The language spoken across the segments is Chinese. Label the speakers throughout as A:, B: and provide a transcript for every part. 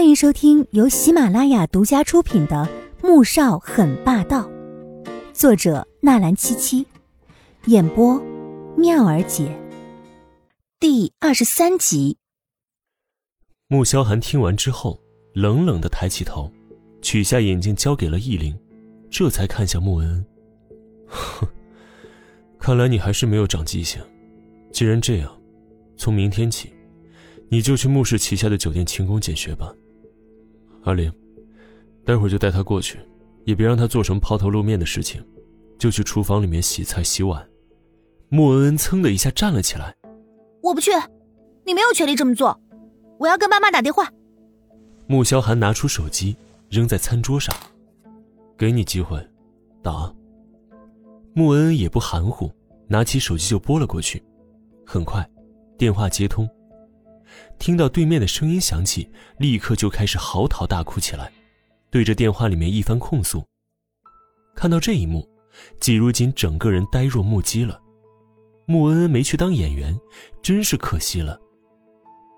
A: 欢迎收听由喜马拉雅独家出品的《穆少很霸道》，作者纳兰七七，演播妙儿姐，第二十三集。
B: 穆萧寒听完之后，冷冷的抬起头，取下眼镜交给了易灵，这才看向穆恩恩。哼，看来你还是没有长记性。既然这样，从明天起，你就去穆氏旗下的酒店勤工俭学吧。阿玲，待会儿就带他过去，也别让他做什么抛头露面的事情，就去厨房里面洗菜洗碗。穆恩恩噌的一下站了起来，
C: 我不去，你没有权利这么做，我要跟爸妈打电话。
B: 穆萧寒拿出手机扔在餐桌上，给你机会，打。穆恩恩也不含糊，拿起手机就拨了过去。很快，电话接通。听到对面的声音响起，立刻就开始嚎啕大哭起来，对着电话里面一番控诉。看到这一幕，季如锦整个人呆若木鸡了。穆恩恩没去当演员，真是可惜了。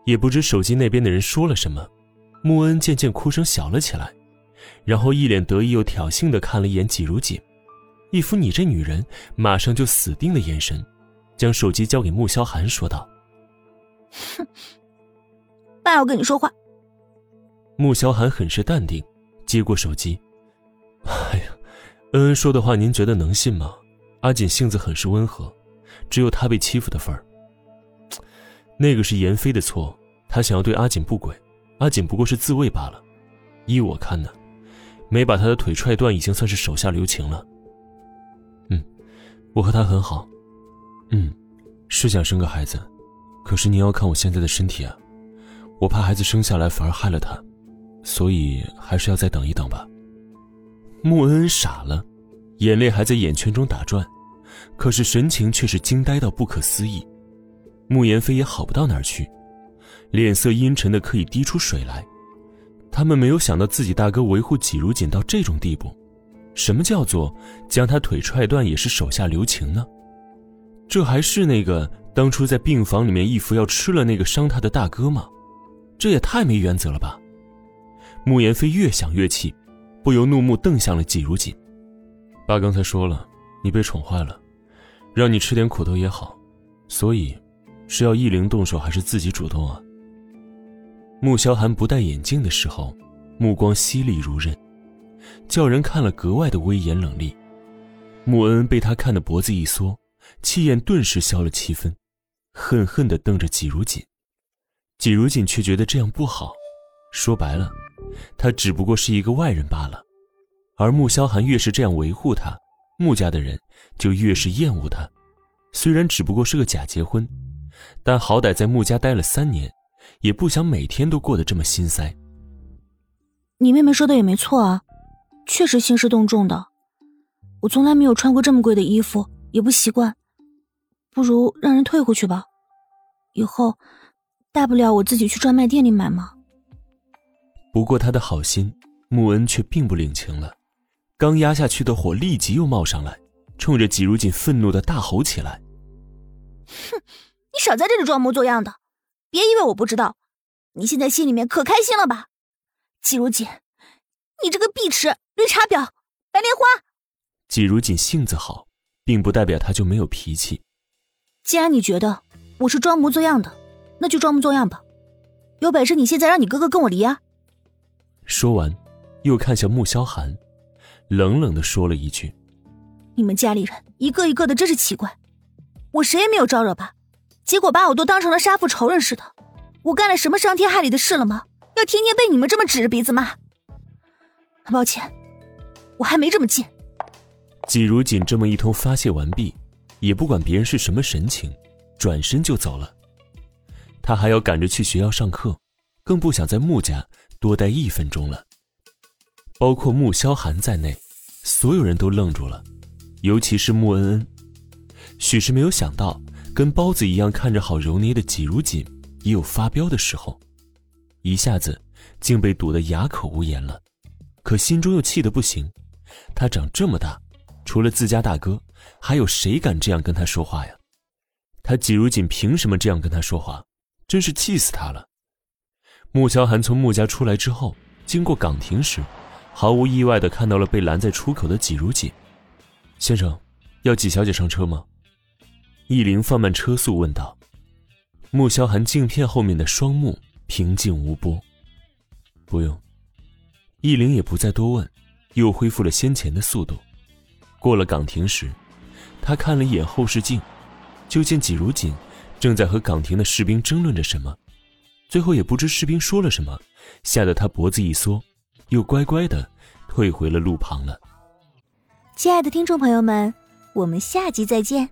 B: 也不知手机那边的人说了什么，穆恩渐渐哭声小了起来，然后一脸得意又挑衅的看了一眼季如锦，一副你这女人马上就死定的眼神，将手机交给穆萧寒说道：“
C: 哼。”爸要跟你说话。
B: 穆萧寒很是淡定，接过手机。哎呀，恩恩说的话，您觉得能信吗？阿锦性子很是温和，只有他被欺负的份儿。那个是严飞的错，他想要对阿锦不轨，阿锦不过是自卫罢了。依我看呢，没把他的腿踹断，已经算是手下留情了。嗯，我和他很好。嗯，是想生个孩子，可是您要看我现在的身体啊。我怕孩子生下来反而害了他，所以还是要再等一等吧。穆恩恩傻了，眼泪还在眼圈中打转，可是神情却是惊呆到不可思议。穆言飞也好不到哪儿去，脸色阴沉的可以滴出水来。他们没有想到自己大哥维护季如锦到这种地步，什么叫做将他腿踹断也是手下留情呢？这还是那个当初在病房里面一服药吃了那个伤他的大哥吗？这也太没原则了吧！穆言飞越想越气，不由怒目瞪向了季如锦。爸刚才说了，你被宠坏了，让你吃点苦头也好，所以是要易灵动手还是自己主动啊？穆萧寒不戴眼镜的时候，目光犀利如刃，叫人看了格外的威严冷厉。穆恩恩被他看得脖子一缩，气焰顿时消了七分，恨恨地瞪着季如锦。季如锦却觉得这样不好，说白了，他只不过是一个外人罢了。而穆萧寒越是这样维护他，穆家的人就越是厌恶他。虽然只不过是个假结婚，但好歹在穆家待了三年，也不想每天都过得这么心塞。
C: 你妹妹说的也没错啊，确实兴师动众的。我从来没有穿过这么贵的衣服，也不习惯，不如让人退回去吧。以后。大不了我自己去专卖店里买嘛。
B: 不过他的好心，穆恩却并不领情了，刚压下去的火立即又冒上来，冲着季如锦愤怒的大吼起来：“
C: 哼，你少在这里装模作样的，别以为我不知道，你现在心里面可开心了吧？季如锦，你这个碧池、绿茶婊、白莲花！”
B: 季如锦性子好，并不代表他就没有脾气。
C: 既然你觉得我是装模作样的。那就装模作样吧，有本事你现在让你哥哥跟我离啊！
B: 说完，又看向穆萧寒，冷冷的说了一句：“
C: 你们家里人一个一个的真是奇怪，我谁也没有招惹吧？结果把我都当成了杀父仇人似的。我干了什么伤天害理的事了吗？要天天被你们这么指着鼻子骂？抱歉，我还没这么贱。”
B: 季如锦这么一通发泄完毕，也不管别人是什么神情，转身就走了。他还要赶着去学校上课，更不想在穆家多待一分钟了。包括穆萧寒在内，所有人都愣住了，尤其是穆恩恩。许是没有想到，跟包子一样看着好揉捏的季如锦，也有发飙的时候，一下子竟被堵得哑口无言了。可心中又气得不行，他长这么大，除了自家大哥，还有谁敢这样跟他说话呀？他季如锦凭什么这样跟他说话？真是气死他了！穆萧寒从穆家出来之后，经过岗亭时，毫无意外的看到了被拦在出口的季如锦。先生，要季小姐上车吗？易灵放慢车速问道。穆萧寒镜片后面的双目平静无波。不用。易灵也不再多问，又恢复了先前的速度。过了岗亭时，他看了一眼后视镜，就见季如锦正在和岗亭的士兵争论着什么。最后也不知士兵说了什么，吓得他脖子一缩，又乖乖的退回了路旁了。
A: 亲爱的听众朋友们，我们下集再见。